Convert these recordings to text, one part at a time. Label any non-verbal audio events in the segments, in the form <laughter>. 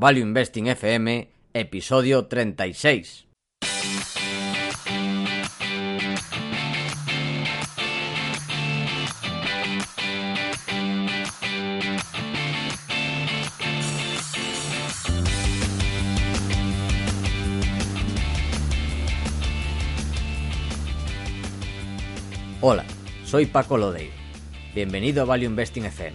Value Investing FM, episodio 36. Hola, soy Paco Lodeiro. Bienvenido a Value Investing FM,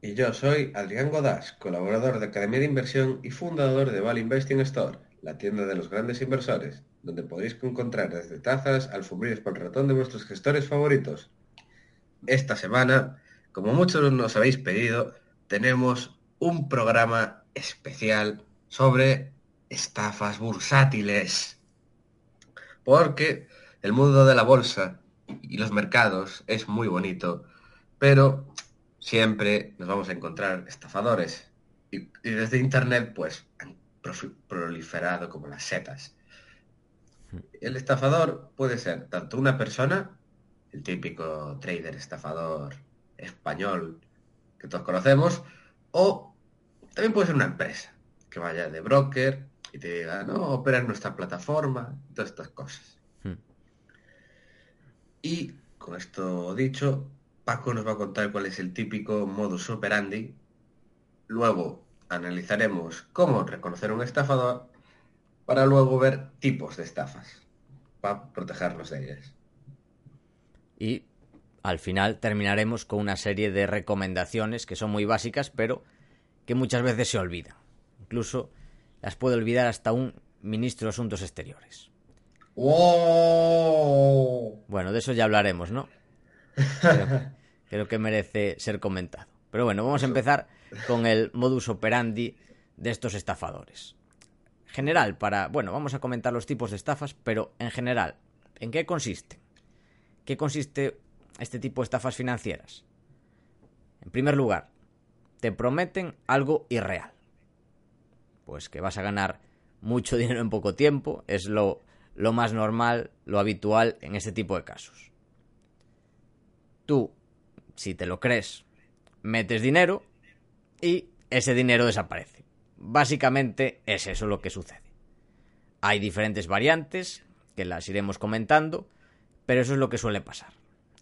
Y yo soy Adrián Godás, colaborador de Academia de Inversión y fundador de Val Investing Store, la tienda de los grandes inversores, donde podéis encontrar desde tazas, alfombrillas por ratón de vuestros gestores favoritos. Esta semana, como muchos nos habéis pedido, tenemos un programa especial sobre estafas bursátiles. Porque el mundo de la bolsa y los mercados es muy bonito, pero siempre nos vamos a encontrar estafadores. Y, y desde Internet, pues, han proliferado como las setas. El estafador puede ser tanto una persona, el típico trader estafador español que todos conocemos, o también puede ser una empresa que vaya de broker y te diga, no, opera en nuestra plataforma, todas estas cosas. Hmm. Y con esto dicho, Paco nos va a contar cuál es el típico modus operandi. Luego analizaremos cómo reconocer un estafador para luego ver tipos de estafas para protegernos de ellas. Y al final terminaremos con una serie de recomendaciones que son muy básicas, pero que muchas veces se olvidan. Incluso las puede olvidar hasta un ministro de Asuntos Exteriores. ¡Wow! Bueno, de eso ya hablaremos, ¿no? <laughs> creo que merece ser comentado. Pero bueno, vamos a empezar con el modus operandi de estos estafadores. General, para. Bueno, vamos a comentar los tipos de estafas, pero en general, ¿en qué consiste? ¿Qué consiste este tipo de estafas financieras? En primer lugar, te prometen algo irreal. Pues que vas a ganar mucho <laughs> dinero en poco tiempo, es lo, lo más normal, lo habitual en este tipo de casos. Tú, si te lo crees, metes dinero y ese dinero desaparece. Básicamente es eso lo que sucede. Hay diferentes variantes que las iremos comentando, pero eso es lo que suele pasar.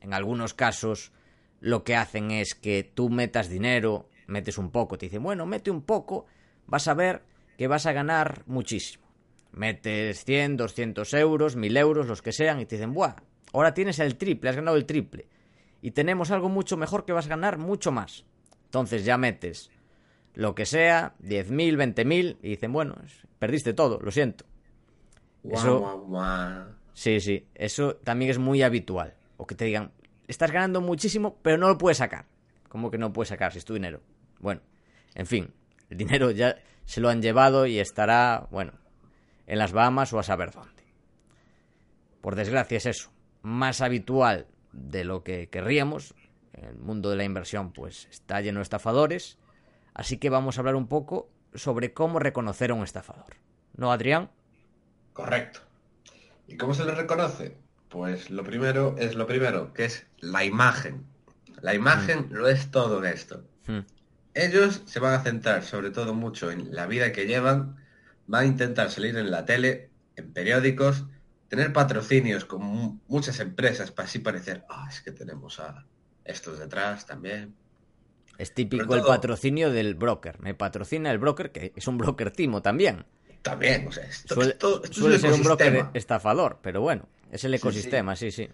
En algunos casos lo que hacen es que tú metas dinero, metes un poco, te dicen, bueno, mete un poco, vas a ver que vas a ganar muchísimo. Metes 100, 200 euros, 1000 euros, los que sean, y te dicen, buah, ahora tienes el triple, has ganado el triple. Y tenemos algo mucho mejor que vas a ganar mucho más. Entonces ya metes lo que sea, 10.000, 20.000, y dicen, bueno, perdiste todo, lo siento. Eso-. Sí, sí, eso también es muy habitual. O que te digan, estás ganando muchísimo, pero no lo puedes sacar. ¿Cómo que no puedes sacar si es tu dinero? Bueno, en fin, el dinero ya se lo han llevado y estará, bueno, en las Bahamas o a saber dónde. Por desgracia es eso, más habitual de lo que querríamos. El mundo de la inversión pues está lleno de estafadores, así que vamos a hablar un poco sobre cómo reconocer a un estafador. ¿No, Adrián? Correcto. ¿Y cómo se le reconoce? Pues lo primero es lo primero, que es la imagen. La imagen lo es todo en esto. Hmm. Ellos se van a centrar sobre todo mucho en la vida que llevan, van a intentar salir en la tele, en periódicos, tener patrocinios con mu- muchas empresas para así parecer, ah, es que tenemos a estos detrás también. Es típico el patrocinio del broker. Me patrocina el broker, que es un broker timo también. también, o sea, esto, suele, esto- esto es suele el ser un broker estafador, pero bueno, es el ecosistema, sí, sí.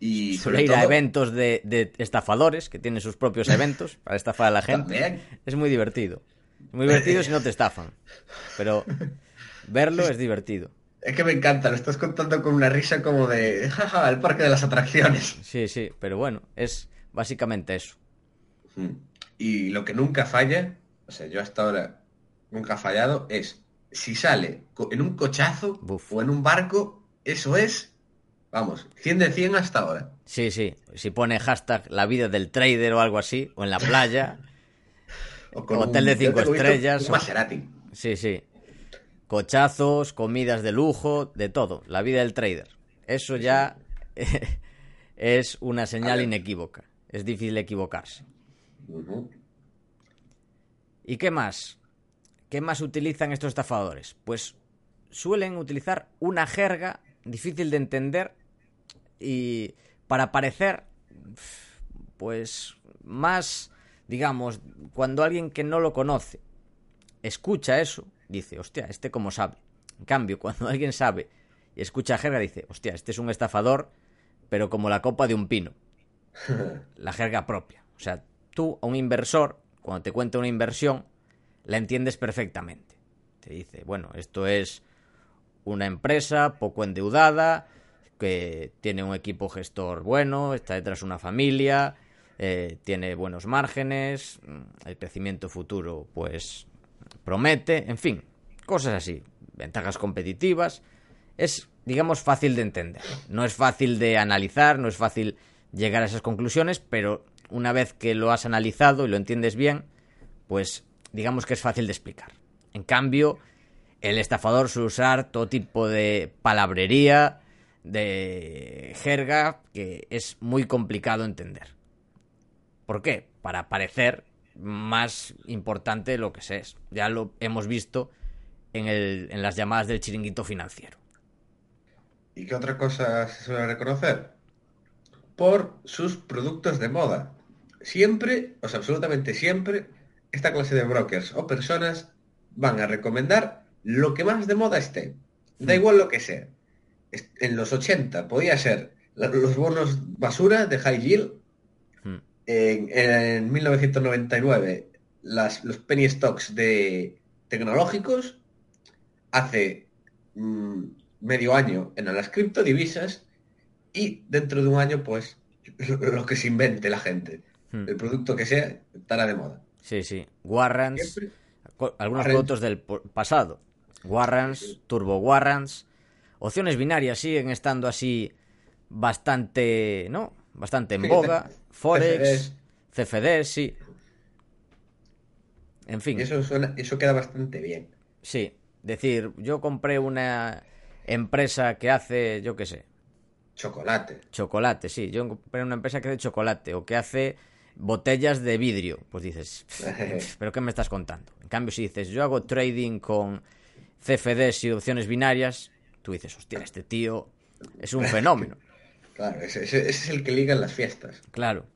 Y Suele ir a eventos de, de estafadores que tienen sus propios <laughs> eventos para estafar a la gente. También. Es muy divertido. Es muy divertido si no te estafan. Pero <laughs> verlo es divertido. Es que me encanta, lo estás contando con una risa como de, jaja, el parque de las atracciones. Sí, sí, pero bueno, es básicamente eso. Y lo que nunca falla, o sea, yo hasta ahora nunca ha fallado, es si sale en un cochazo Buf. o en un barco, eso es, vamos, 100 de 100 hasta ahora. Sí, sí. Si pone hashtag la vida del trader o algo así, o en la playa. <laughs> O con Hotel de yo cinco tengo visto estrellas, Un o- Maserati. Sí, sí. Cochazos, comidas de lujo, de todo. La vida del trader. Eso ya <laughs> es una señal inequívoca. Es difícil equivocarse. ¿Y qué más? ¿Qué más utilizan estos estafadores? Pues suelen utilizar una jerga difícil de entender y para parecer, pues, más, digamos, cuando alguien que no lo conoce escucha eso, dice, hostia, este cómo sabe. En cambio, cuando <laughs> alguien sabe y escucha jerga, dice, hostia, este es un estafador, pero como la copa de un pino. <laughs> La jerga propia. O sea, tú, a un inversor, cuando te cuenta una inversión, la entiendes perfectamente. Te dice, bueno, esto es una empresa poco endeudada, que tiene un equipo gestor bueno, está detrás una familia, eh, tiene buenos márgenes, mm, el crecimiento futuro pues promete, en fin, cosas así, ventajas competitivas. Es, digamos, fácil de entender. No es fácil de analizar, no es fácil llegar a esas conclusiones, pero una vez que lo has analizado y lo entiendes bien, pues digamos que es fácil de explicar. En cambio, el estafador suele usar todo tipo de palabrería, de jerga, que es muy complicado entender. ¿Por qué? Para parecer más importante de lo que se es. Ya lo hemos visto en, el- en las llamadas del chiringuito financiero. ¿Y qué otra cosa se suele reconocer? Por sus productos de moda. Siempre, o sea, absolutamente siempre, esta clase de brokers o personas van a recomendar lo que más de moda esté. Da igual lo que sea. En los 80 podía ser los bonos basura de High Yield. En, en 1999 las, los penny stocks de tecnológicos. Hace mm, medio año en las criptodivisas y dentro de un año pues <laughs> lo, que se invente la gente. Hmm. El producto que sea estará de moda. Sí, sí. Warrants, Siempre. algunos Warrants. productos del pasado. Warrants, turbo warrants. Opciones binarias siguen estando así bastante, ¿no? Bastante en boga. Forex, CFDs, sí. En fin. Eso suena, eso queda bastante bien. Sí, decir, yo compré una empresa que hace, yo qué sé, Chocolate. chocolate, sí, yo compré una empresa que hace chocolate o que hace botellas de vidrio, pues dices, <laughs> pero ¿qué me estás contando? En cambio, si dices, yo hago trading con CFDs y opciones binarias, tú dices, hostia, este tío es un <laughs> fenómeno. Claro, ese, es el que liga en las fiestas. Claro.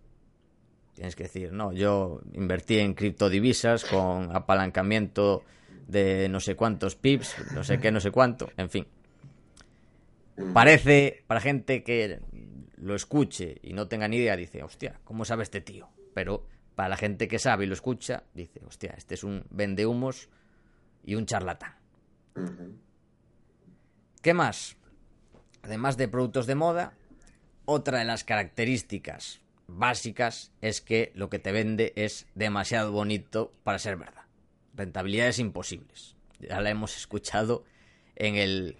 Tienes que decir, no, yo invertí en criptodivisas con apalancamiento de no sé cuántos pips, no sé qué, no sé cuánto, en fin. Parece, para gente que lo escuche y no tenga ni idea, dice, hostia, ¿cómo sabe este tío? Pero para la gente que sabe y lo escucha, dice, hostia, este es un vendehumos y un charlatán. ¿Qué más? Además de productos de moda, otra de las características básicas es que lo que te vende es demasiado bonito para ser verdad. Rentabilidades imposibles. Ya la hemos escuchado en el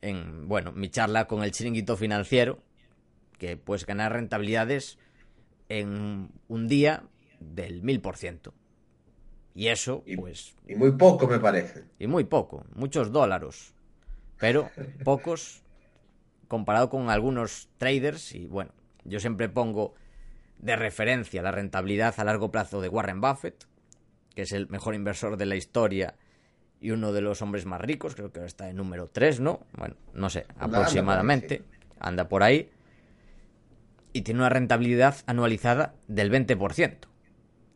en bueno, mi charla con el chiringuito financiero que puedes ganar rentabilidades en un día del mil por ciento. Y eso, Y- pues, Y muy poco me parece. y muy poco, muchos dólares, pero <laughs> pocos comparado con algunos traders y bueno, yo siempre pongo de referencia la rentabilidad a largo plazo de Warren Buffett, que es el mejor inversor de la historia y uno de los hombres más ricos, creo que ahora está en número 3, ¿no? Bueno, no sé, aproximadamente, anda por ahí, y tiene una rentabilidad anualizada del 20%.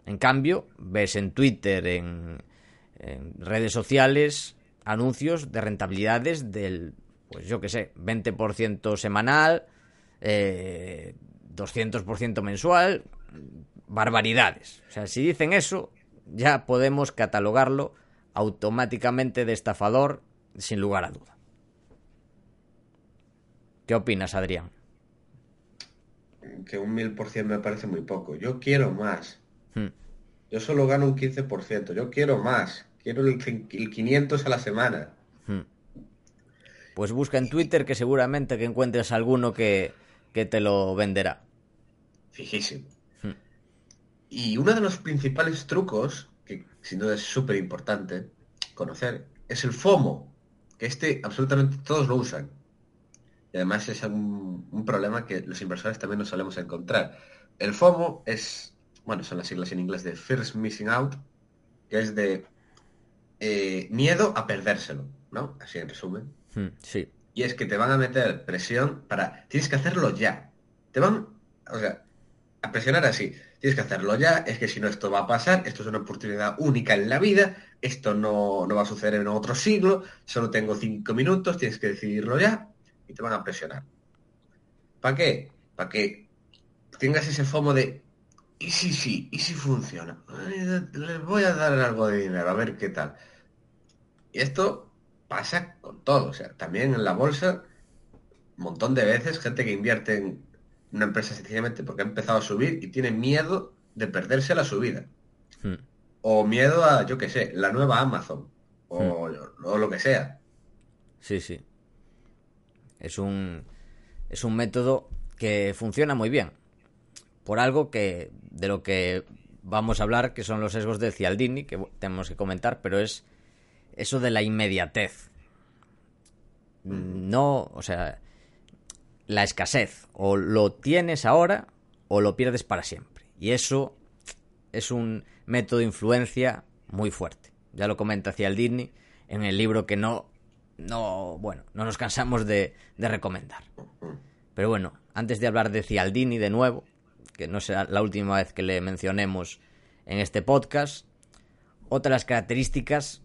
En cambio, ves en Twitter, en en redes sociales anuncios de rentabilidades del, pues yo qué sé, 20% semanal, eh, 200% mensual, barbaridades. O sea, si dicen eso, ya podemos catalogarlo automáticamente de estafador sin lugar a duda. ¿Qué opinas, Adrián? Que un mil por ciento me parece muy poco. Yo quiero más. Hmm. Yo solo gano un 15%. Yo quiero más. Quiero el 500 a la semana. Hmm. Pues busca en Twitter que seguramente que encuentres alguno que, que te lo venderá. Fijísimo. Hmm. Y uno de los principales trucos, que sin duda es súper importante conocer, es el FOMO. Que este absolutamente todos lo usan. Y además es un, un problema que los inversores también nos solemos encontrar. El FOMO es, bueno, son las siglas en inglés de First Missing Out, que es de eh, miedo a perdérselo, ¿no? Así en resumen. Hmm, Sí. Y es que te van a meter presión para... Tienes que hacerlo ya. Te van, o sea, a presionar así. Tienes que hacerlo ya, es que si no esto va a pasar, esto es una oportunidad única en la vida, esto no, no va a suceder en otro siglo, solo tengo cinco minutos, tienes que decidirlo ya, y te van a presionar. ¿Para qué? Para que tengas ese fomo de, ¿y si sí? ¿Y si funciona? Les voy a dar algo de dinero, a ver qué tal. Y esto pasa con todo, o sea, también en la bolsa, un montón de veces, gente que invierte en una empresa sencillamente porque ha empezado a subir y tiene miedo de perderse la subida. Hmm. O miedo a, yo qué sé, la nueva Amazon. O, o lo que sea. Sí, sí. Es un, es un método que funciona muy bien. Por algo que de lo que vamos a hablar, que son los sesgos de Cialdini, que tenemos que comentar, pero es eso de la inmediatez. No, o sea, la escasez. O lo tienes ahora o lo pierdes para siempre. Y eso es un método de influencia muy fuerte. Ya lo comenta Cialdini en el libro que no, no, bueno, no nos cansamos de, de recomendar. Pero bueno, antes de hablar de Cialdini de nuevo, que no será la última vez que le mencionemos en este podcast, otra de las características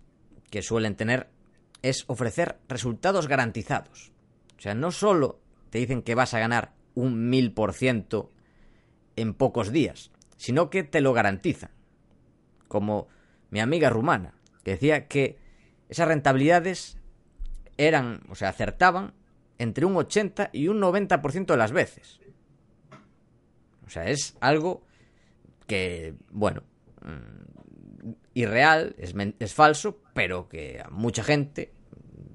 que suelen tener es ofrecer resultados garantizados. O sea, no solo te dicen que vas a ganar un mil por ciento en pocos días, sino que te lo garantizan. Como mi amiga rumana, que decía que esas rentabilidades eran, o sea, acertaban entre un 80 y un 90% de las veces. O sea, es algo que, bueno, mm, irreal, es, es falso, pero que a mucha gente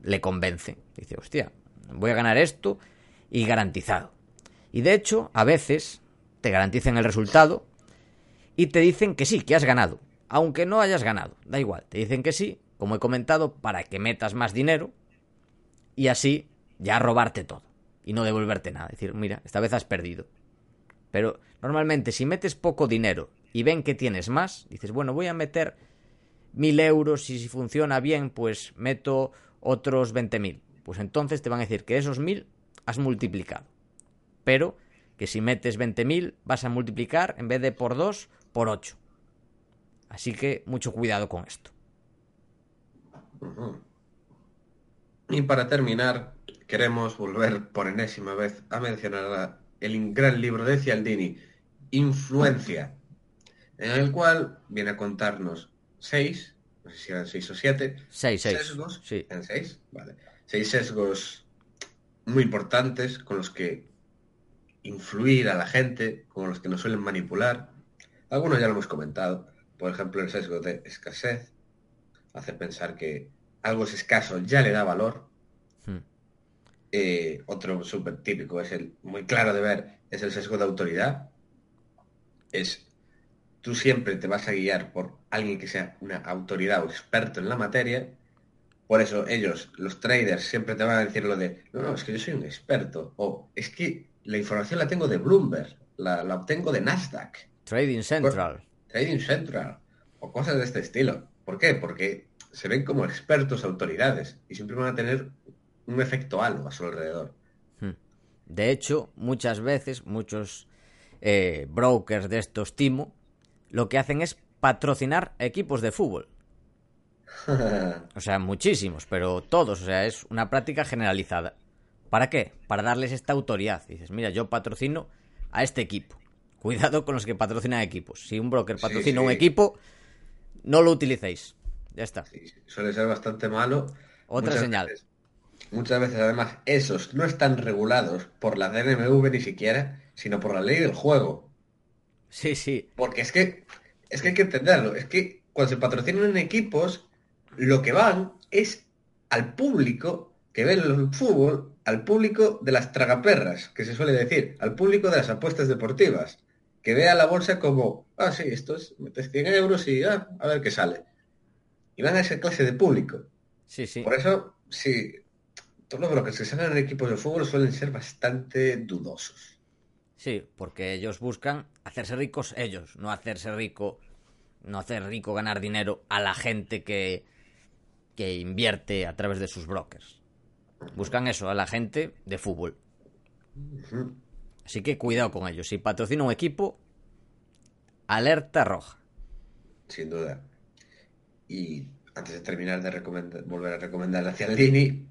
le convence. Dice, hostia, voy a ganar esto y garantizado. Y de hecho, a veces te garantizan el resultado y te dicen que sí, que has ganado. Aunque no hayas ganado, da igual. Te dicen que sí, como he comentado, para que metas más dinero y así ya robarte todo y no devolverte nada. Decir, mira, esta vez has perdido. Pero normalmente si metes poco dinero y ven que tienes más, dices, bueno, voy a meter mil euros y si funciona bien, pues meto otros veinte mil. Pues entonces te van a decir que esos mil has multiplicado. Pero que si metes 20.000 vas a multiplicar en vez de por 2 por 8. Así que mucho cuidado con esto. Y para terminar, queremos volver por enésima vez a mencionar el gran libro de Cialdini, Influencia, en el cual viene a contarnos seis, no sé si eran seis o siete, 6, 6. sesgos. Sí. ¿En seis? Vale. Seis sesgos muy importantes con los que influir a la gente, con los que nos suelen manipular. Algunos ya lo hemos comentado. Por ejemplo, el sesgo de escasez hace pensar que algo es escaso ya le da valor. Hmm. Eh, otro súper típico es el muy claro de ver es el sesgo de autoridad. Es tú siempre te vas a guiar por alguien que sea una autoridad o experto en la materia. Por eso ellos, los traders, siempre te van a decir lo de, no, no, es que yo soy un experto. O es que la información la tengo de Bloomberg, la, la obtengo de Nasdaq, Trading Central. Trading Central, o cosas de este estilo. ¿Por qué? Porque se ven como expertos, autoridades, y siempre van a tener un efecto halo a su alrededor. Hmm. De hecho, muchas veces, muchos eh, brokers de estos timo, lo que hacen es patrocinar equipos de fútbol. <laughs> O sea, muchísimos, pero todos. O sea, es una práctica generalizada. ¿Para qué? Para darles esta autoridad. Dices, mira, yo patrocino a este equipo. Cuidado con los que patrocinan equipos. Si un broker Sí, patrocina sí. un equipo, no lo utilicéis. Ya está. Sí, suele ser bastante malo. Otra Muchas señal. veces- muchas veces, además, esos no están regulados por la DNMV ni siquiera, sino por la ley del juego. Sí, sí. Porque es que, es que hay que entenderlo. Es que cuando se patrocinan equipos, lo que van es al público que ve el fútbol, al público de las tragaperras, que se suele decir, al público de las apuestas deportivas, que ve a la bolsa como, ah, sí, esto es, metes 100 euros y ah, a ver qué sale. Y van a esa clase de público. Sí, sí. Por eso, sí, todos los brokers que salen en equipos de fútbol suelen ser bastante dudosos. Sí, porque ellos buscan hacerse ricos ellos, no hacerse rico, no hacer rico, ganar dinero a la gente que, que invierte a través de sus brokers. Buscan eso, a la gente de fútbol. Así que cuidado con ellos. Si patrocina un equipo, alerta roja. sin duda. Y antes de terminar de recomendar- volver a recomendar a Cialdini,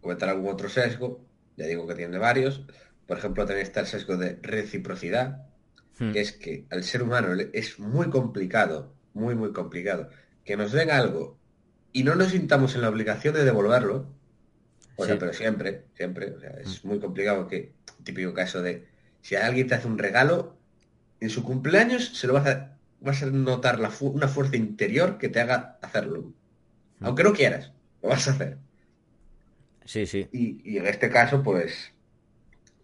comentar algún otro sesgo, ya digo que tiene varios. Por ejemplo, también está el sesgo de reciprocidad, Hmm. que es que al ser humano es muy complicado, muy, muy complicado, que nos den algo y no nos sintamos en la obligación de devolverlo. O sea, pero siempre, siempre. O sea, es muy complicado que, típico caso de, si alguien te hace un regalo, en su cumpleaños se lo vas a, vas a notar la fu- una fuerza interior que te haga hacerlo. Aunque no quieras, lo vas a hacer. Sí, sí. Y, y en este caso, pues,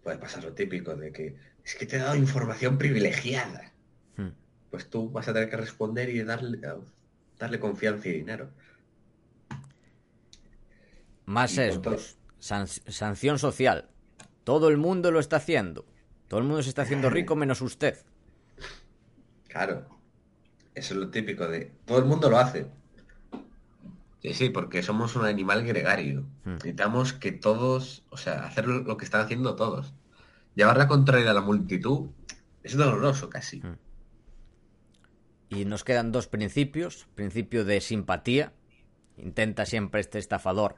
puede pasar lo típico de que es que te he dado información privilegiada. Hmm. Pues tú vas a tener que responder y darle, darle confianza y dinero. Más sesgos. San- sanción social. Todo el mundo lo está haciendo. Todo el mundo se está haciendo rico <laughs> menos usted. Claro. Eso es lo típico de todo el mundo lo hace. Sí, sí, porque somos un animal gregario. Hmm. Necesitamos que todos, o sea, hacer lo que están haciendo todos. Llevar la contraria a la multitud es doloroso casi. Hmm. Y nos quedan dos principios. Principio de simpatía. Intenta siempre este estafador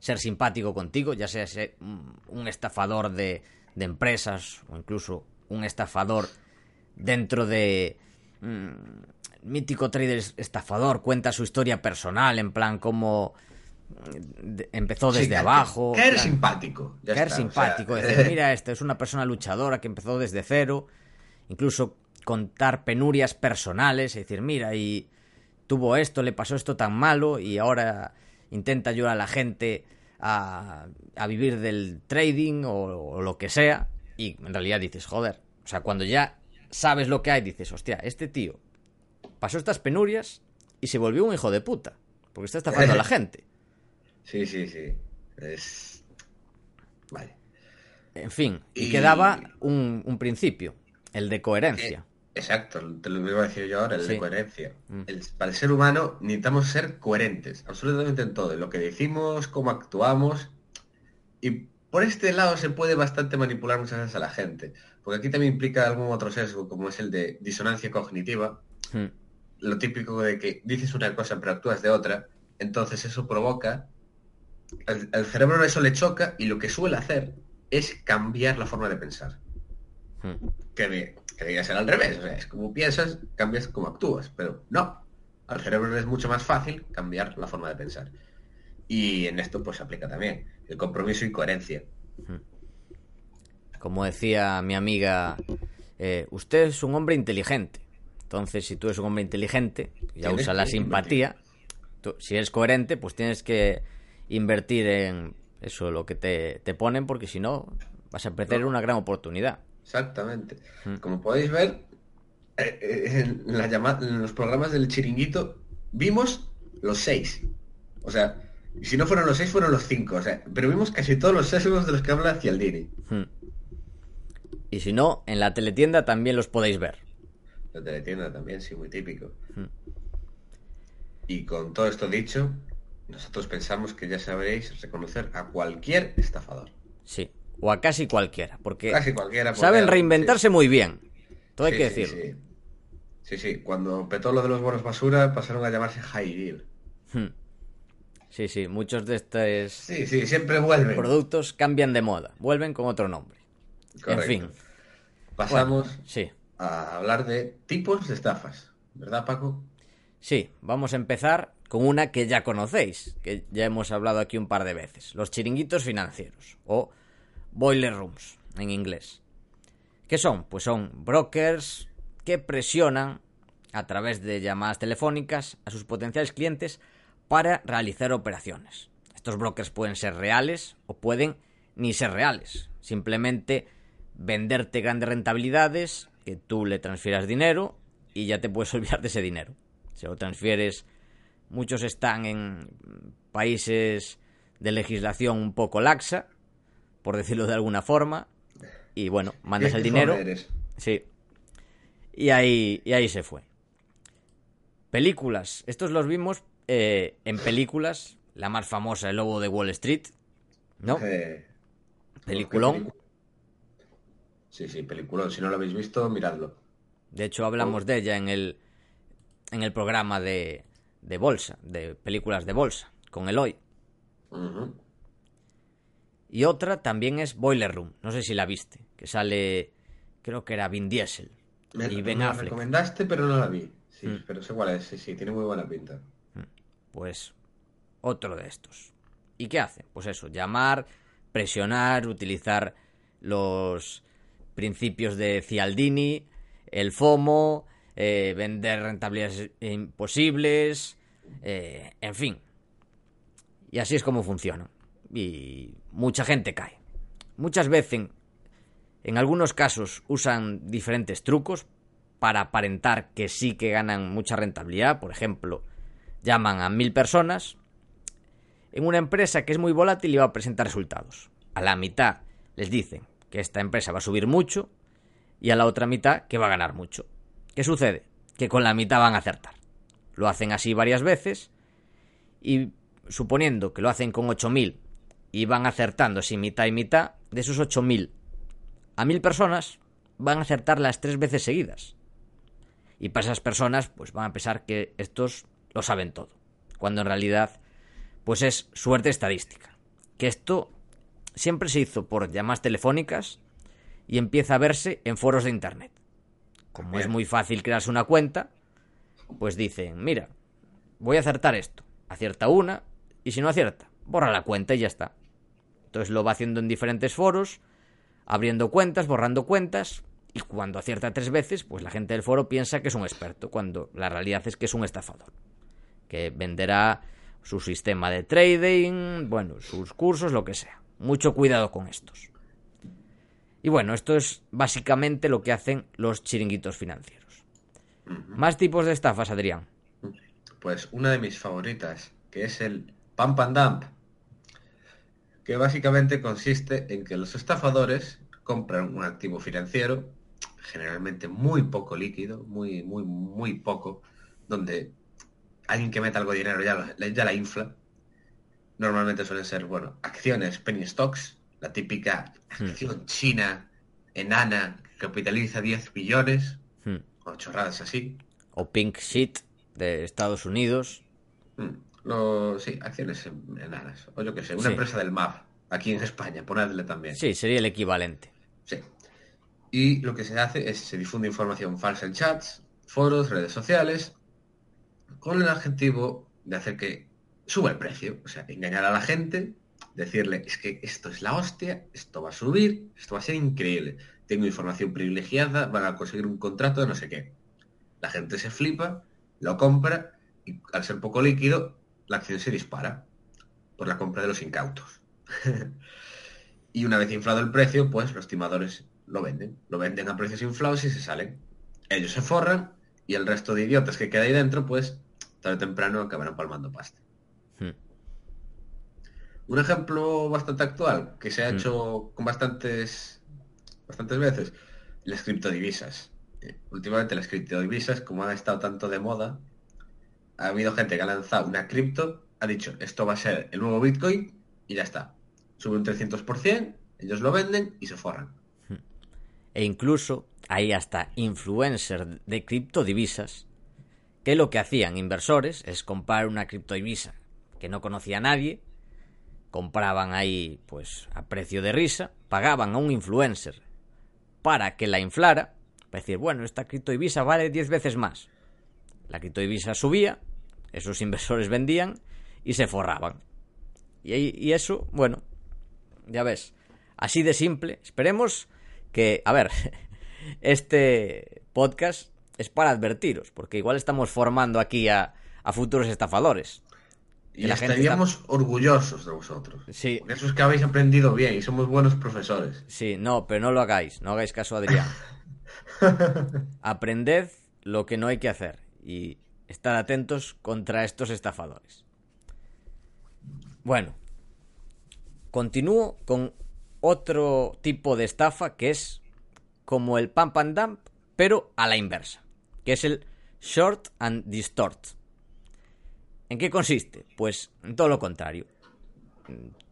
ser simpático contigo, ya sea ser un un estafador de, de empresas o incluso un estafador dentro de... mm, mítico trader estafador cuenta su historia personal, en plan como mm, empezó desde abajo. Caer plan- simpático. ya caer está, o sea, simpático, <laughs> decir, mira, esta es una persona luchadora que empezó desde cero, incluso contar penurias personales, es decir, mira, y tuvo esto, le pasó esto tan malo y ahora intenta ayudar a la gente a, a vivir del trading o, o lo que sea, y en realidad dices, joder, o sea, cuando ya sabes lo que hay, dices, hostia, este tío pasó estas penurias y se volvió un hijo de puta, porque está estafando a la <laughs> gente. Sí, sí, sí. Es... Vale. En fin, y, Y- quedaba un, un principio, el de coherencia. Exacto, te lo iba a decir yo ahora, el Sí. de coherencia. Mm. El- para el ser humano necesitamos ser coherentes, absolutamente en todo, en lo que decimos, cómo actuamos. Y por este lado se puede bastante manipular muchas veces a la gente, porque aquí también implica algún otro sesgo, como es el de disonancia cognitiva, Hmm. lo típico de que dices una cosa pero actúas de otra, entonces eso provoca, al, al cerebro eso le choca y lo que suele hacer es cambiar la forma de pensar Hmm. que, que debería ser al revés. O sea, es como piensas, cambias como actúas. Pero no. Al cerebro es mucho más fácil cambiar la forma de pensar. Y en esto pues se aplica también el compromiso y coherencia. Como decía mi amiga, eh, usted es un hombre inteligente. Entonces, si tú eres un hombre inteligente, ya usa la <laughs> simpatía, tú- si eres coherente, pues tienes que invertir en eso, lo que te, te ponen, porque si no, vas a perder una gran oportunidad. Exactamente. Mm. Como podéis ver, eh, eh, en, la llama- en los programas del chiringuito vimos los seis. O sea, si no fueron los seis, fueron los cinco. O sea, pero vimos casi todos los sesgos de los que habla Cialdini. Hmm. Y si no, en la teletienda también los podéis ver. La teletienda también, sí, muy típico. Hmm. Y con todo esto dicho, nosotros pensamos que ya sabréis reconocer a cualquier estafador. Sí, o a casi cualquiera, porque Casi cualquiera. porque- saben reinventarse muy bien. Todo hay que sí, decirlo. Sí, sí. Cuando petó lo de los bonos basura pasaron a llamarse high deal. Hmm. Sí, sí, muchos de estos Sí, sí, siempre vuelven. productos cambian de moda, vuelven con otro nombre. Correcto. En fin, Pasamos bueno, sí, a hablar de tipos de estafas. ¿Verdad, Paco? sí, vamos a empezar con una que ya conocéis, que ya hemos hablado aquí un par de veces, los chiringuitos financieros o boiler rooms en inglés. ¿Qué son? Pues son brokers que presionan a través de llamadas telefónicas a sus potenciales clientes para realizar operaciones. Estos brokers pueden ser reales o pueden ni ser reales. Simplemente venderte grandes rentabilidades, que tú le transfieras dinero y ya te puedes <laughs> olvidar de ese dinero. Si lo transfieres, muchos están en países de legislación un poco laxa, por decirlo de alguna forma, y bueno, mandas el ¿Qué dinero. eres? Sí. Y ahí, y ahí se fue. Películas. Estos los vimos eh, en películas. La más famosa, El Lobo de Wall Street. ¿No? Eh, Peliculón. ¿Qué pelicu- Sí, sí, peliculón. Si no lo habéis visto, miradlo. De hecho, hablamos de ella en el, en el programa de, de bolsa, de películas de bolsa, con Eloy. Ujú. Y otra también es Boiler Room. No sé si la viste. Que sale, creo que era Vin Diesel. Me, y Ben me la Affleck. recomendaste, pero no la vi. Sí, Mm. pero sé cuál es. Sí, sí, tiene muy buena pinta. Pues otro de estos. ¿Y qué hace? Pues eso, llamar, presionar, utilizar los principios de Cialdini, el FOMO, eh, vender rentabilidades imposibles, eh, en fin. Y así es como funciona. Y mucha gente cae. Muchas veces, en algunos casos, usan diferentes trucos para aparentar que sí que ganan mucha rentabilidad. Por ejemplo, llaman a mil personas en una empresa que es muy volátil y va a presentar resultados. A la mitad les dicen que esta empresa va a subir mucho y a la otra mitad que va a ganar mucho. ¿Qué sucede? Que con la mitad van a acertar. Lo hacen así varias veces y suponiendo que lo hacen con 8.000 y van acertando así mitad y mitad, de esos 8.000 a 1.000 personas van a acertar las tres veces seguidas. Y para esas personas, pues van a pensar que estos lo saben todo. Cuando en realidad, pues es suerte estadística. Que esto siempre se hizo por llamadas telefónicas y empieza a verse en foros de internet. Como es muy fácil crearse una cuenta, pues dicen, mira, voy a acertar esto. Acierta una y si no acierta, borra la cuenta y ya está. Entonces lo va haciendo en diferentes foros, abriendo cuentas, borrando cuentas, y cuando acierta tres veces, pues la gente del foro piensa que es un experto, cuando la realidad es que es un estafador, que venderá su sistema de trading, bueno, sus cursos, lo que sea. Mucho cuidado con estos. Y bueno, esto es básicamente lo que hacen los chiringuitos financieros. Más tipos de estafas, Adrián. Pues una de mis favoritas, que es el Pump and Dump, que básicamente consiste en que los estafadores compran un activo financiero, generalmente muy poco líquido, muy, muy, muy poco, donde alguien que meta algo de dinero ya la, ya la infla. Normalmente suelen ser, bueno, acciones, penny stocks, la típica acción china enana que capitaliza 10 billones, Hmm. o chorradas así. O Pink Sheet de Estados Unidos. Mm, sí, acciones en- enanas. O yo qué sé, una Sí. empresa del MAF, aquí en España, ponedle también. Sí, sería el equivalente. Sí. Y lo que se hace es se difunde información falsa en chats, foros, redes sociales, con el objetivo de hacer que suba el precio. O sea, engañar a la gente, decirle, es que esto es la hostia, esto va a subir, esto va a ser increíble. Tengo información privilegiada, van a conseguir un contrato de no sé qué. La gente se flipa, lo compra y al ser poco líquido, la acción se dispara por la compra de los incautos. <laughs> y una vez inflado el precio, pues los timadores lo venden. Lo venden a precios inflados y se salen. Ellos se forran y el resto de idiotas que queda ahí dentro, pues tarde o temprano acabarán palmando pasta. Hmm. Un ejemplo bastante actual, que se ha hecho con bastantes, bastantes veces, las criptodivisas. Eh, Últimamente las criptodivisas, como han estado tanto de moda, ha habido gente que ha lanzado una cripto, ha dicho, esto va a ser el nuevo Bitcoin, y ya está. Sube un 300%, ellos lo venden y se forran. E incluso hay hasta influencers de criptodivisas que lo que hacían inversores es comprar una criptodivisa que no conocía a nadie, compraban ahí pues a precio de risa, pagaban a un influencer para que la inflara, para decir, bueno, esta cripto Ibiza vale 10 veces más. La cripto Ibiza subía, esos inversores vendían y se forraban. Y, y eso, bueno, ya ves, así de simple. Esperemos que, a ver, <laughs> este podcast es para advertiros, porque igual estamos formando aquí a, a futuros estafadores. Y la estaríamos está... orgullosos de vosotros. Sí. Porque eso es que habéis aprendido bien y somos buenos profesores. Sí, no, pero no lo hagáis, no hagáis caso a Adrián. <laughs> Aprended lo que no hay que hacer y estar atentos contra estos estafadores. Bueno, continúo con otro tipo de estafa que es como el pump and dump, pero a la inversa, que es el short and distort. ¿En qué consiste? Pues en todo lo contrario.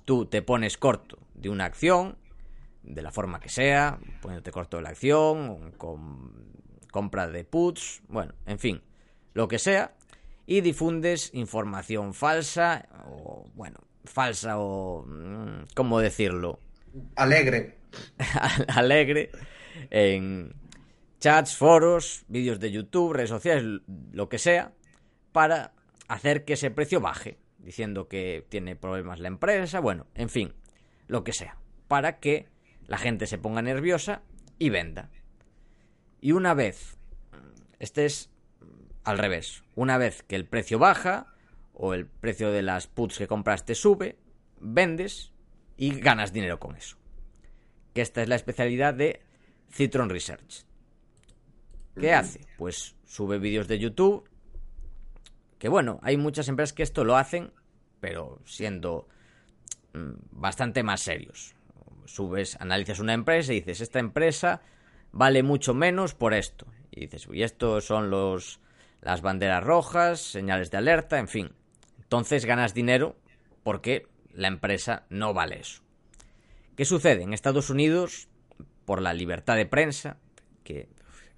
Tú te pones corto de una acción, de la forma que sea, poniéndote corto de la acción, con compra de puts, bueno, en fin, lo que sea, y difundes información falsa, o bueno, falsa o... mm, ¿cómo decirlo? Alegre. <laughs> Alegre, en chats, foros, vídeos de YouTube, redes sociales, lo que sea, para hacer que ese precio baje, diciendo que tiene problemas la empresa, bueno, en fin, lo que sea, para que la gente se ponga nerviosa y venda. Y una vez, este es al revés, una vez que el precio baja o el precio de las puts que compraste sube, vendes y ganas dinero con eso. Que esta es la especialidad de Citron Research. ¿Qué hace? Pues sube vídeos de YouTube que bueno, hay muchas empresas que esto lo hacen, pero siendo mm, bastante más serios. Subes, analizas una empresa y dices, esta empresa vale mucho menos por esto. Y dices, y estos son los las banderas rojas, señales de alerta, en fin. Entonces ganas dinero porque la empresa no vale eso. ¿Qué sucede? En Estados Unidos, por la libertad de prensa, que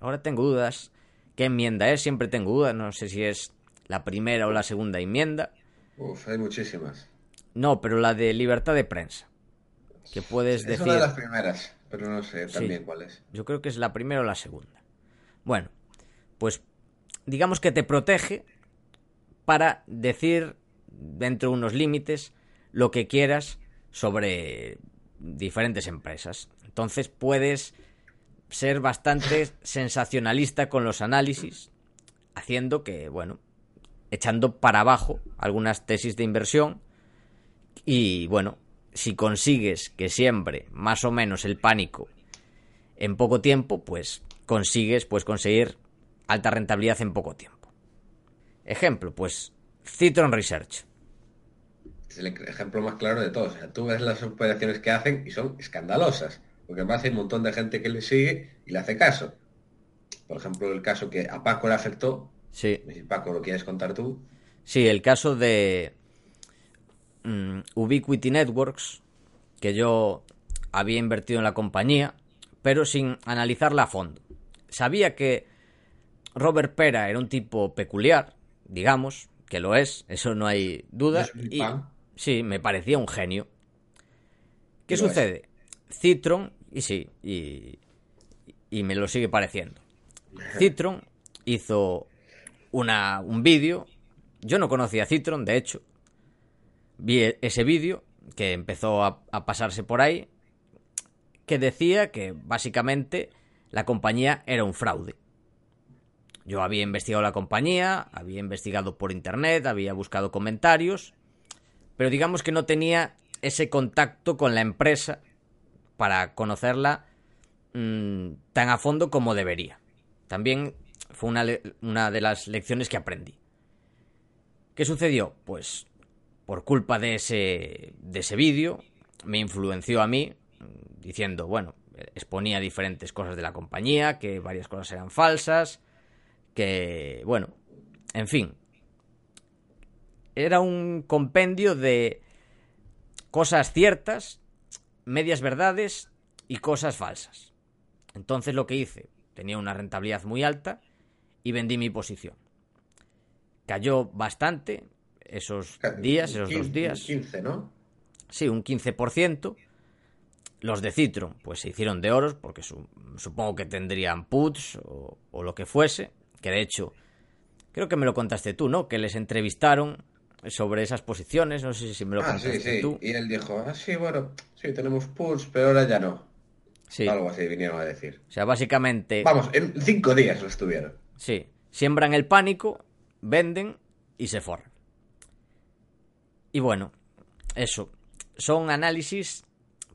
ahora tengo dudas, ¿qué enmienda es? Siempre tengo dudas, no sé si es la primera o la segunda enmienda. Uf, hay muchísimas. No, pero la de libertad de prensa. Que puedes Es decir. una de las primeras, pero no sé también Sí. cuál es. Yo creo que es la primera o la segunda. Bueno, pues digamos que te protege para decir dentro de unos límites lo que quieras sobre diferentes empresas. Entonces puedes ser bastante sensacionalista con los análisis, haciendo que, bueno, echando para abajo algunas tesis de inversión y, bueno, si consigues que siembre más o menos el pánico en poco tiempo, pues consigues pues conseguir alta rentabilidad en poco tiempo. Ejemplo, pues Citron Research. Es el ejemplo más claro de todos. O sea, tú ves las operaciones que hacen y son escandalosas. Porque además hay un montón de gente que le sigue y le hace caso. Por ejemplo, el caso que a Paco le afectó. Sí, Si Paco lo quieres contar tú. sí, el caso de mm, Ubiquity Networks, que yo había invertido en la compañía, pero sin analizarla a fondo. Sabía que Robert Pera era un tipo peculiar, digamos, que lo es, eso no hay duda. Y sí, me parecía un genio. ¿Qué Lo es. sucede? Citron, y sí, y, y me lo sigue pareciendo. <laughs> Citron hizo una, un vídeo. Yo no conocía a Citron, de hecho. Vi e- ese vídeo que empezó a, pasarse por ahí. Que decía que básicamente la compañía era un fraude. Yo había investigado la compañía, había investigado por internet, había buscado comentarios. Pero digamos que no tenía ese contacto con la empresa para conocerla mm, tan a fondo como debería. También fue una, de las lecciones que aprendí. ¿Qué sucedió? Pues por culpa de ese, de ese vídeo, me influenció a mí, diciendo, bueno, exponía diferentes cosas de la compañía, que varias cosas eran falsas, que, bueno, en fin. Era un compendio de cosas ciertas, medias verdades y cosas falsas. Entonces lo que hice, tenía una rentabilidad muy alta y vendí mi posición. Cayó bastante, esos días, esos dos días. 15, ¿no? Sí, un 15%. Los de Citron, pues se hicieron de oros, porque supongo que tendrían puts o, o, lo que fuese. Que de hecho, creo que me lo contaste tú, ¿no? Que les entrevistaron sobre esas posiciones, no sé si me lo ah, contaste sí, sí. tú. Y él dijo, ah, sí, bueno, sí, tenemos puts, pero ahora ya no. Sí. Algo así vinieron a decir. O sea, básicamente... Vamos, en cinco días lo estuvieron. Sí, siembran el pánico, venden y se forran. Y bueno, eso. Son análisis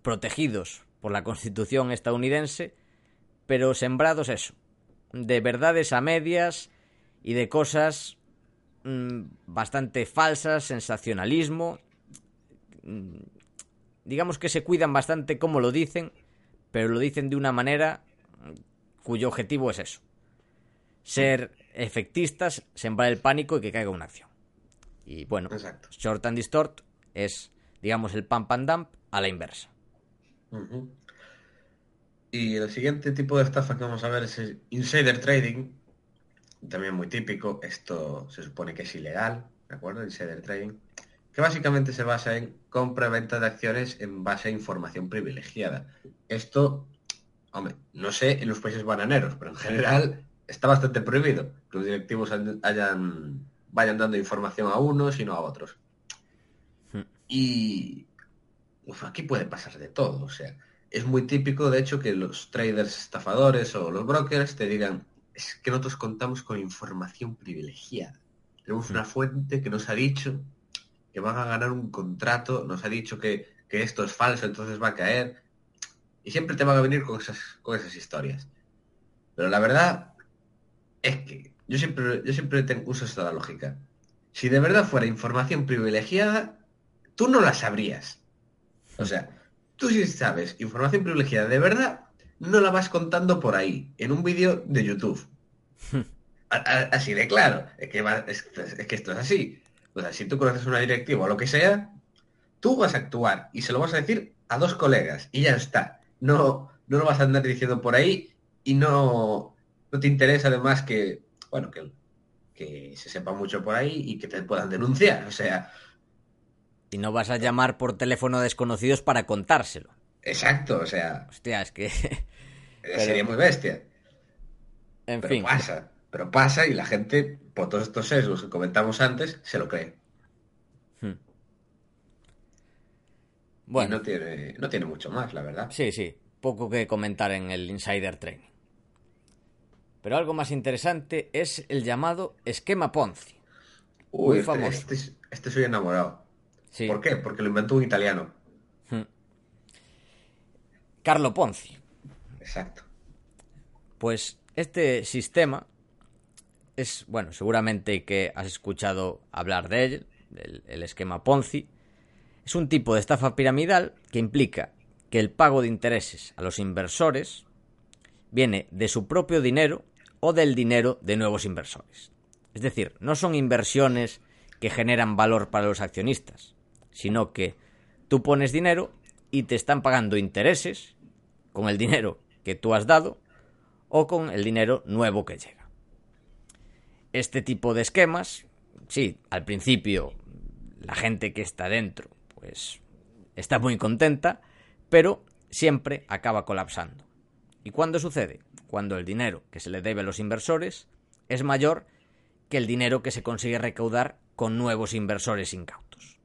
protegidos por la Constitución estadounidense, pero sembrados eso, de verdades a medias y de cosas mmm, bastante falsas, sensacionalismo. Mmm, digamos que se cuidan bastante como lo dicen, pero lo dicen de una manera cuyo objetivo es eso. Ser efectistas, sembrar el pánico y que caiga una acción. Y bueno, Exacto. short and distort es, digamos, el pump and dump a la inversa. Uh -huh. Y el siguiente tipo de estafa que vamos a ver es el insider trading, también muy típico. Esto se supone que es ilegal, ¿de acuerdo? Insider trading, que básicamente se basa en compra y venta de acciones en base a información privilegiada. Esto, hombre, no sé en los países bananeros, pero en general está bastante prohibido que los directivos hayan, vayan dando información a unos y no a otros. Hmm. Y uf, aquí puede pasar de todo, o sea, es muy típico, de hecho, que los traders estafadores o los brokers te digan, es que nosotros contamos con información privilegiada. Tenemos una fuente que nos ha dicho que van a ganar un contrato, nos ha dicho que, que esto es falso, entonces va a caer. Y siempre te van a venir con esas, con esas historias. Pero la verdad es que yo siempre, yo siempre tengo, uso esta lógica. Si de verdad fuera información privilegiada, tú no la sabrías. O sea, tú si sabes información privilegiada de verdad, no la vas contando por ahí, en un vídeo de YouTube. A, a, así de claro, es que, va, es, es que esto es así. O sea, si tú conoces una directiva o lo que sea, tú vas a actuar y se lo vas a decir a dos colegas y ya está. No, no lo vas a andar diciendo por ahí y no, no te interesa además que, bueno, que, que se sepa mucho por ahí y que te puedan denunciar. O sea, y no vas a llamar por teléfono a desconocidos para contárselo. Exacto, o sea. Hostia, es que. <laughs> pero... Sería muy bestia. En pero fin. pasa, pero pasa y la gente, por todos estos sesgos que comentamos antes, se lo cree. Hmm. Bueno. Y no tiene, no tiene mucho más, la verdad. Sí, sí. Poco que comentar en el Insider Training. Pero algo más interesante es el llamado esquema Ponzi. Uy, muy famoso. Este, este, este soy enamorado. Sí. ¿Por qué? Porque lo inventó un italiano. Hmm. Carlo Ponzi. Exacto. Pues este sistema es, bueno, seguramente que has escuchado hablar de él, el, el, esquema Ponzi. Es un tipo de estafa piramidal que implica que el pago de intereses a los inversores viene de su propio dinero o del dinero de nuevos inversores. Es decir, no son inversiones que generan valor para los accionistas, sino que tú pones dinero y te están pagando intereses con el dinero que tú has dado o con el dinero nuevo que llega. Este tipo de esquemas, sí, al principio la gente que está dentro, pues está muy contenta, pero siempre acaba colapsando. ¿Y cuándo sucede? Cuando el dinero que se le debe a los inversores es mayor que el dinero que se consigue recaudar con nuevos inversores incautos.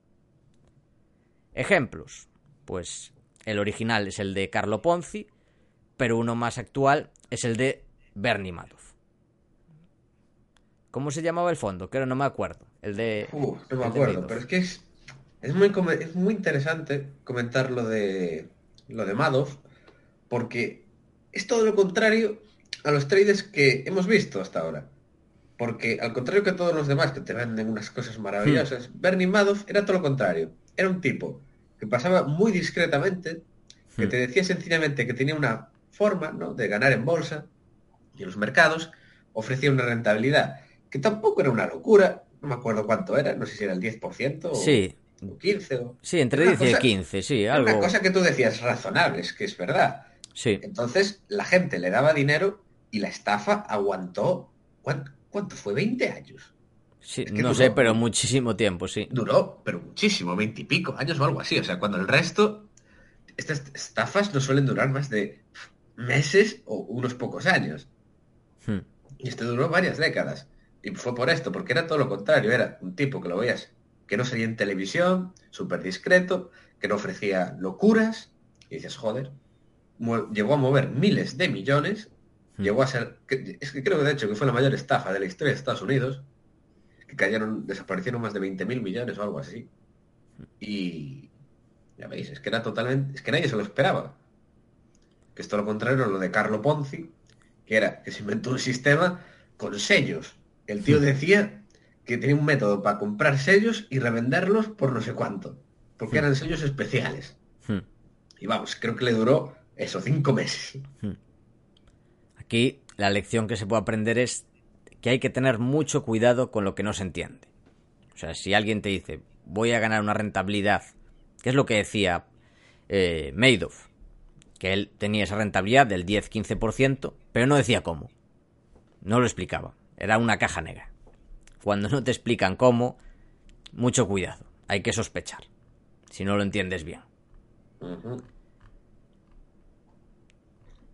Ejemplos. Pues el original es el de Carlo Ponzi, pero uno más actual es el de Bernie Madoff. ¿Cómo se llamaba el fondo? Que ahora no me acuerdo. El de. Uh, no me acuerdo, pero es que es, es, muy, es muy interesante comentar lo de, lo de Madoff, porque es todo lo contrario a los traders que hemos visto hasta ahora. Porque al contrario que todos los demás que te venden unas cosas maravillosas, hmm. Bernie Madoff era todo lo contrario. Era un tipo que pasaba muy discretamente, que hmm. te decía sencillamente que tenía una forma ¿no? de ganar en bolsa y en los mercados, ofrecía una rentabilidad que tampoco era una locura, no me acuerdo cuánto era, no sé si era el 10% o, sí. o 15 o... Sí, entre 10 cosa, y 15, sí, algo... Una cosa que tú decías razonable, es que es verdad. Sí. Entonces la gente le daba dinero y la estafa aguantó, ¿cuánto, cuánto fue? ¿20 años? Sí, Es que no duró- sé, pero muchísimo tiempo, sí. Duró, pero muchísimo, veintipico años o algo así. O sea, cuando el resto, estas estafas no suelen durar más de meses o unos pocos años. Hmm. Y este duró varias décadas. Y fue por esto, porque era todo lo contrario. Era un tipo que lo veías que no salía en televisión, súper discreto, que no ofrecía locuras. Y dices, joder, llegó a mover miles de millones. Hmm. Llegó a ser, que- es que creo de hecho que fue la mayor estafa de la historia de Estados Unidos. Que cayeron, desaparecieron más de 20 mil millones o algo así. Y ya veis, es que era totalmente, es que nadie se lo esperaba. Que es todo lo contrario a lo de Carlo Ponzi, que era que se inventó un sistema con sellos. El tío decía que tenía un método para comprar sellos y revenderlos por no sé cuánto, porque eran sellos especiales. Hmm. Y vamos, creo que le duró eso, cinco meses. Aquí la lección que se puede aprender es que hay que tener mucho cuidado con lo que no se entiende. O sea, si alguien te dice, voy a ganar una rentabilidad, que es lo que decía eh, Madoff, que él tenía esa rentabilidad del 10-15%, pero no decía cómo. No lo explicaba. Era una caja negra. Cuando no te explican cómo, mucho cuidado. Hay que sospechar. Si no lo entiendes bien.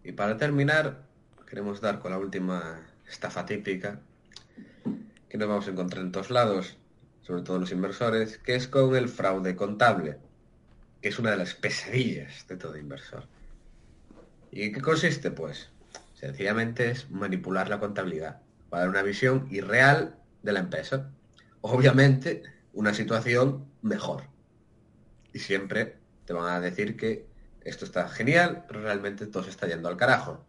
Y para terminar, queremos dar con la última estafa típica que nos vamos a encontrar en todos lados, sobre todo los inversores, que es con el fraude contable, que es una de las pesadillas de todo inversor. ¿Y qué consiste? Pues sencillamente es manipular la contabilidad para dar una visión irreal de la empresa. Obviamente, una situación mejor. Y siempre te van a decir que esto está genial, pero realmente todo se está yendo al carajo.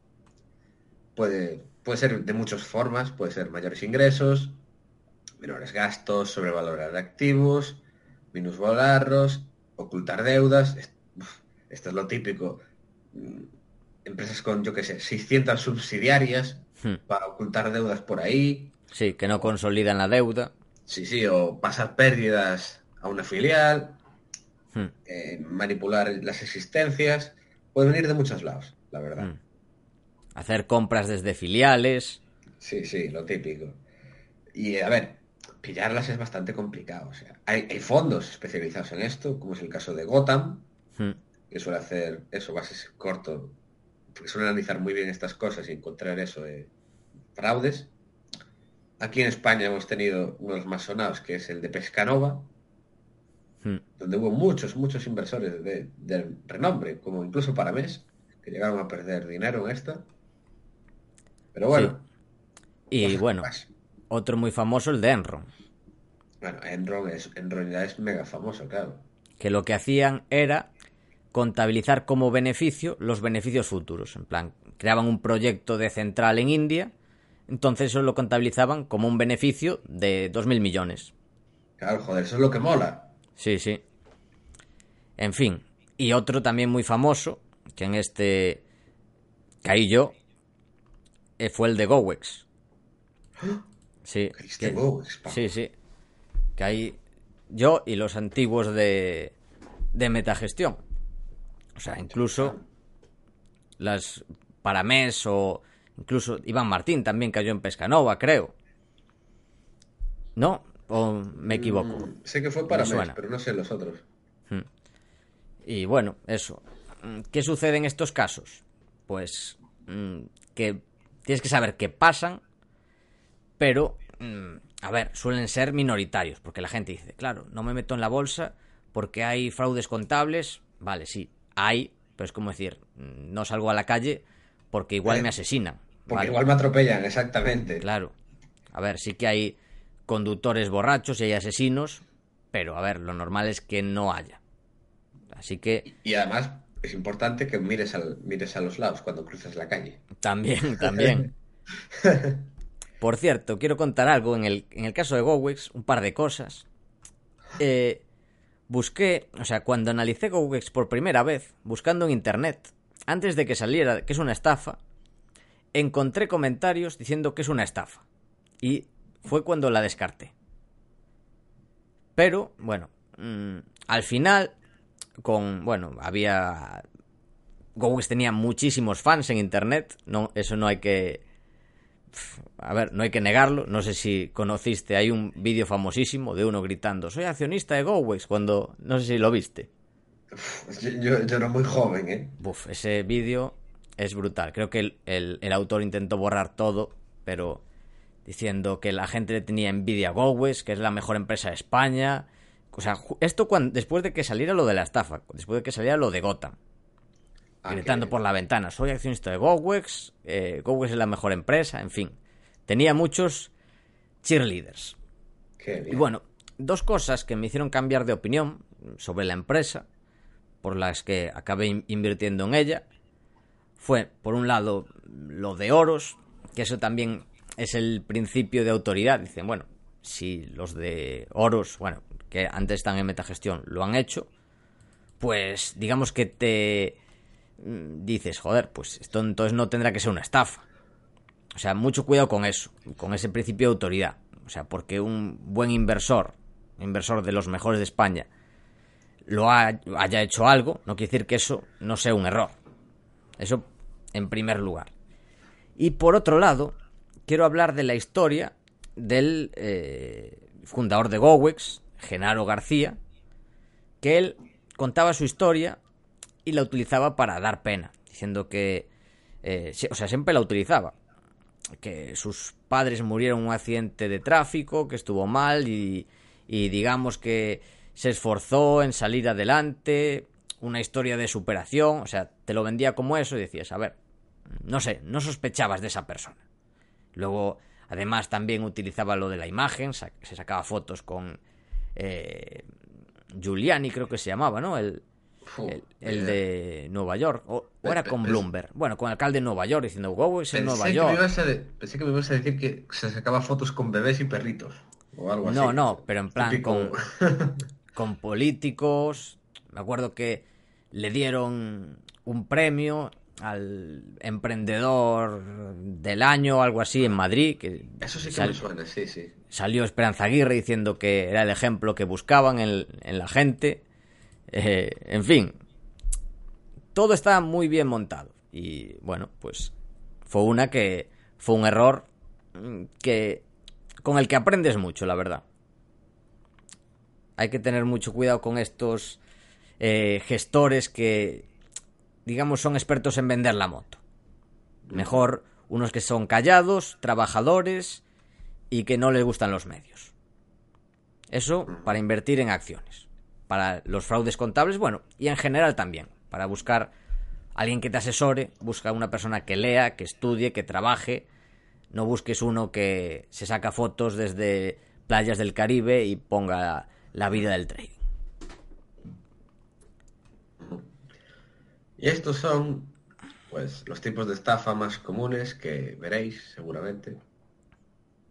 Puede, puede ser de muchas formas, puede ser mayores ingresos, menores gastos, sobrevalorar activos, minusvalarlos, ocultar deudas. Esto es lo típico. Mm, Empresas con, yo qué sé, 600 subsidiarias Hmm. para ocultar deudas por ahí. Sí, que no consolidan la deuda. Sí, sí, o pasar pérdidas a una filial, Hmm. eh, manipular las existencias. Puede venir de muchos lados, la verdad. Mm. Hacer compras desde filiales. Sí, sí, lo típico. Y a ver, pillarlas es bastante complicado. O sea, hay, hay fondos especializados en esto, como es el caso de Gotham, Mm. que suele hacer eso, bases corto, porque suele analizar muy bien estas cosas y encontrar eso de fraudes. Aquí en España hemos tenido uno de los más sonados, que es el de Pescanova, Mm. donde hubo muchos, muchos inversores de, de renombre, como incluso Paramés, que llegaron a perder dinero en esta. Pero bueno, Y bueno, otro muy famoso, el de Enron. Bueno, Enron, es, Enron ya es mega famoso, claro. Que lo que hacían era contabilizar como beneficio los beneficios futuros. En plan, creaban un proyecto de central en India, entonces eso lo contabilizaban como un beneficio de 2.000 millones. Claro, joder, eso es lo que mola. Sí, sí. En fin. Y otro también muy famoso, que en este caí yo, eh, fue el de Gowex. <gasps> Sí. Que- Gowex, sí, sí. Caí yo y los antiguos de, de metagestión. O sea, incluso las Paramés o incluso Iván Martín también cayó en Pescanova, creo. ¿No? ¿O me equivoco? Mm, sé que fue para Me mes, suena. pero no sé los otros. Y bueno, eso. Mm, ¿Qué sucede en estos casos? Pues mm, que tienes que saber qué pasan, pero, mm, a ver, suelen ser minoritarios, porque la gente dice, claro, no me meto en la bolsa porque hay fraudes contables. Vale, sí, hay, pero es como decir, mm, no salgo a la calle porque igual Eh, me asesinan. Porque ¿vale? igual me atropellan, exactamente. Claro. A ver, sí que hay conductores borrachos y hay asesinos, pero a ver, lo normal es que no haya. Así que Y además es importante que mires, al, mires a los lados cuando cruzas la calle. También, <laughs> también. Por cierto, quiero contar algo. En el, en el caso de Gowex, un par de cosas. Eh, busqué, o sea, cuando analicé Gowex por primera vez, buscando en internet, antes de que saliera que es una estafa, encontré comentarios diciendo que es una estafa. Y fue cuando la descarté. Pero, bueno, mm, al final, con, bueno, había Gowex tenía muchísimos fans en internet, no, eso no hay que a ver, no hay que negarlo, no sé si conociste, hay un vídeo famosísimo de uno gritando, soy accionista de GoWex, cuando, no sé si lo viste. Yo, yo era muy joven, ¿eh? Uf, ese vídeo es brutal. Creo que el, el, el, autor intentó borrar todo, pero diciendo que la gente le tenía envidia a GoWex, que es la mejor empresa de España. O sea, esto cuando, después de que saliera lo de la estafa, después de que saliera lo de Gotham. Ah, gritando por la ventana, soy accionista de GoWex, eh, GoWex es la mejor empresa, en fin. Tenía muchos cheerleaders. Y bueno, dos cosas que me hicieron cambiar de opinión sobre la empresa, por las que acabé invirtiendo en ella, fue, por un lado, lo de Oros, que eso también es el principio de autoridad. Dicen, bueno, si los de Oros, bueno, que antes están en metagestión, lo han hecho, pues digamos que te Mm, dices, joder, pues esto entonces no tendrá que ser una estafa. O sea, mucho cuidado con eso, con ese principio de autoridad. O sea, porque un buen inversor, inversor de los mejores de España, lo haya hecho algo, no quiere decir que eso no sea un error. Eso en primer lugar. Y por otro lado, quiero hablar de la historia del eh, fundador de GoWex, Genaro García, que él contaba su historia y la utilizaba para dar pena, diciendo que, eh, o sea, siempre la utilizaba, que sus padres murieron en un accidente de tráfico, que estuvo mal y, y digamos que se esforzó en salir adelante, una historia de superación, o sea, te lo vendía como eso y decías, a ver, no sé, no sospechabas de esa persona. Luego, además, también utilizaba lo de la imagen, se sacaba fotos con eh, Giuliani, creo que se llamaba, ¿no? El, el, de Nueva York. O, era con Bloomberg. Bueno, con el alcalde de Nueva York diciendo, wow, es en Nueva York. pensé que me ibas a decir que se sacaba fotos con bebés y perritos. O algo no, así. no, pero en plan con, <laughs> con políticos. Me acuerdo que le dieron un premio al emprendedor del año o algo así en Madrid. Que Eso sí que me suena, sí, sí. Salió Esperanza Aguirre diciendo que era el ejemplo que buscaban en, en la gente. Eh, en fin, todo está muy bien montado. Y bueno, pues fue una que fue un error que con el que aprendes mucho, la verdad. Hay que tener mucho cuidado con estos eh, gestores que, digamos, son expertos en vender la moto. Mejor unos que son callados, trabajadores y que no les gustan los medios. Eso para invertir en acciones para los fraudes contables, bueno, y en general también, para buscar alguien que te asesore, busca una persona que lea, que estudie, que trabaje, no busques uno que se saca fotos desde playas del Caribe y ponga la vida del trading. Y estos son pues los tipos de estafa más comunes que veréis seguramente.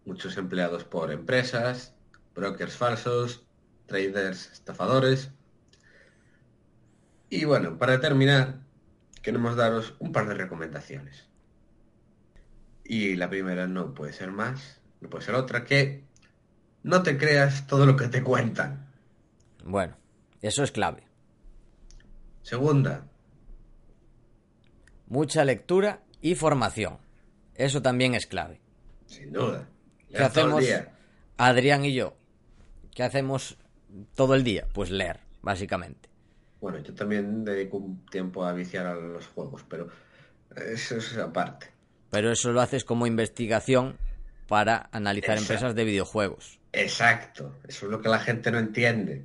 Muchos empleados por empresas, brokers falsos, traders estafadores. Y bueno, para terminar, queremos daros un par de recomendaciones. Y la primera no puede ser más, no puede ser otra, que no te creas todo lo que te cuentan. Bueno, eso es clave. Segunda. Mucha lectura y formación. Eso también es clave. Sin duda. ¿Qué hacemos, Adrián y yo? ¿Qué hacemos todo el día? Pues leer, básicamente. Bueno, yo también dedico un tiempo a viciar a los juegos, pero eso es aparte. Pero eso lo haces como investigación para analizar empresas de videojuegos. Exacto, eso es lo que la gente no entiende.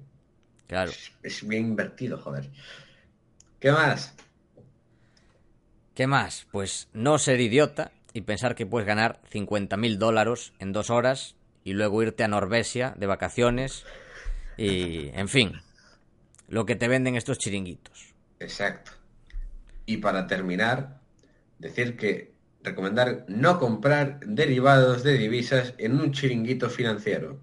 Claro. Es, bien invertido, joder. ¿Qué más? ¿Qué más? Pues no ser idiota y pensar que puedes ganar 50.000 dólares en dos horas y luego irte a Norvegia de vacaciones y, en fin, lo que te venden estos chiringuitos. Exacto. Y para terminar, decir que recomendar no comprar derivados de divisas en un chiringuito financiero.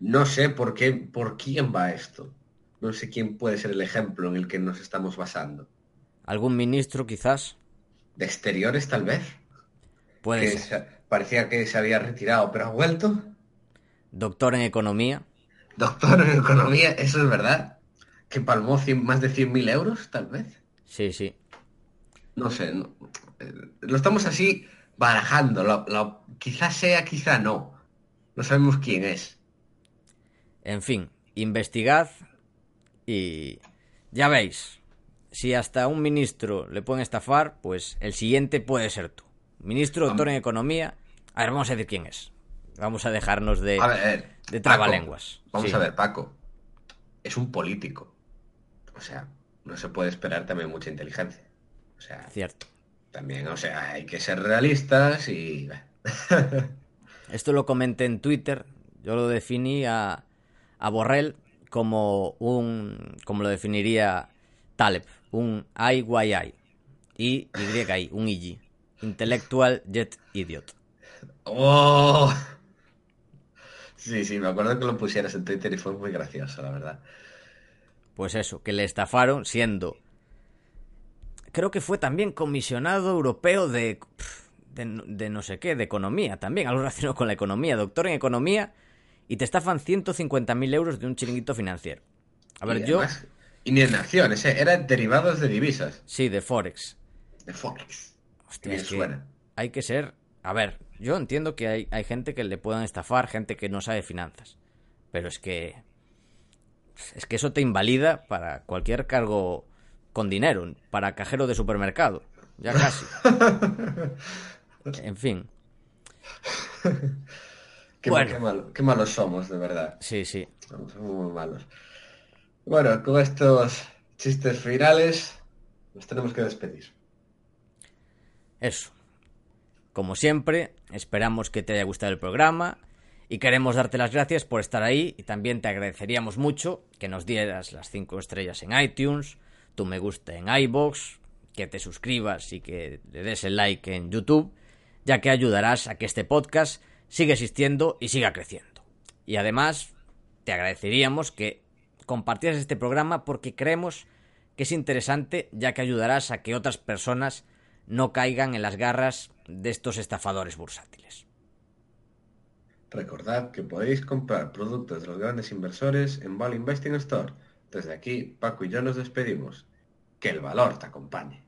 No sé por qué, por quién va esto. No sé quién puede ser el ejemplo en el que nos estamos basando. ¿Algún ministro quizás? ¿De exteriores tal vez? Puede ser. parecía que se había retirado, pero ha vuelto. Doctor en economía doctor en economía, eso es verdad. Que palmó más de 100.000 euros, tal vez. Sí, sí. No sé, eh, lo estamos así barajándolo. Lo, quizás sea, quizá no. No sabemos quién es. En fin, investigad y ya veis. Si hasta un ministro le pueden estafar, pues el siguiente puede ser tú. Ministro, doctor en economía. A ver, vamos a decir quién es. Vamos a dejarnos de, A ver, de Paco, trabalenguas. Vamos Sí, a ver, Paco. Es un político. O sea, no se puede esperar también mucha inteligencia. O sea, Cierto. también, o sea, hay que ser realistas y... <laughs> Esto lo comenté en Twitter. Yo lo definí a, a Borrell como un. como lo definiría Taleb, un IYI. Y YI, un IG. Intellectual Jet Idiot. ¡Oh! Sí, sí, me acuerdo que lo pusieras en Twitter y fue muy gracioso, la verdad. Pues eso, que le estafaron siendo. Creo que fue también comisionado europeo de. de, de no sé qué, de economía también, algo relacionado con la economía, doctor en economía, y te estafan 150.000 euros de un chiringuito financiero. A ver, Y yo. además- Y ni en acciones, ¿eh? eran derivados de divisas, Sí, de Forex. de Forex. Hostia, es que hay que ser. A ver, yo entiendo que hay, hay gente que le puedan estafar, gente que no sabe finanzas. Pero es que. Es que eso te invalida para cualquier cargo con dinero, para cajero de supermercado. Ya casi. <laughs> En fin, Qué, Bueno. qué malo- qué malos somos, de verdad. sí, sí. Somos muy malos. Bueno, con estos chistes finales nos tenemos que despedir. Eso. Como siempre, esperamos que te haya gustado el programa y queremos darte las gracias por estar ahí y también te agradeceríamos mucho que nos dieras las 5 estrellas en iTunes, tu me gusta en iBox, que te suscribas y que le des el like en YouTube, ya que ayudarás a que este podcast siga existiendo y siga creciendo. Y además, te agradeceríamos que compartieras este programa porque creemos que es interesante ya que ayudarás a que otras personas no caigan en las garras de estos estafadores bursátiles. Recordad que podéis comprar productos de los grandes inversores en Val Investing Store. Desde aquí, Paco y yo nos despedimos. Que el valor te acompañe.